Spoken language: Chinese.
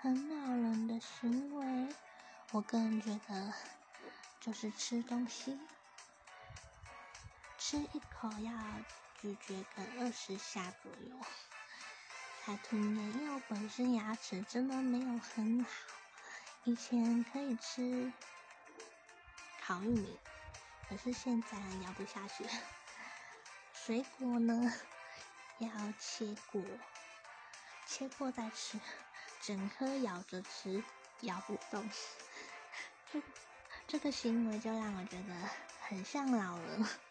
很恼人的行为。我个人觉得，就是吃东西，吃一口要咀嚼个二十下左右才吞咽，因为我本身牙齿真的没有很好。以前可以吃烤玉米，可是现在咬不下去。水果呢，要切过，切过再吃，整颗咬着吃，咬不动。这这个行为就让我觉得很像老人。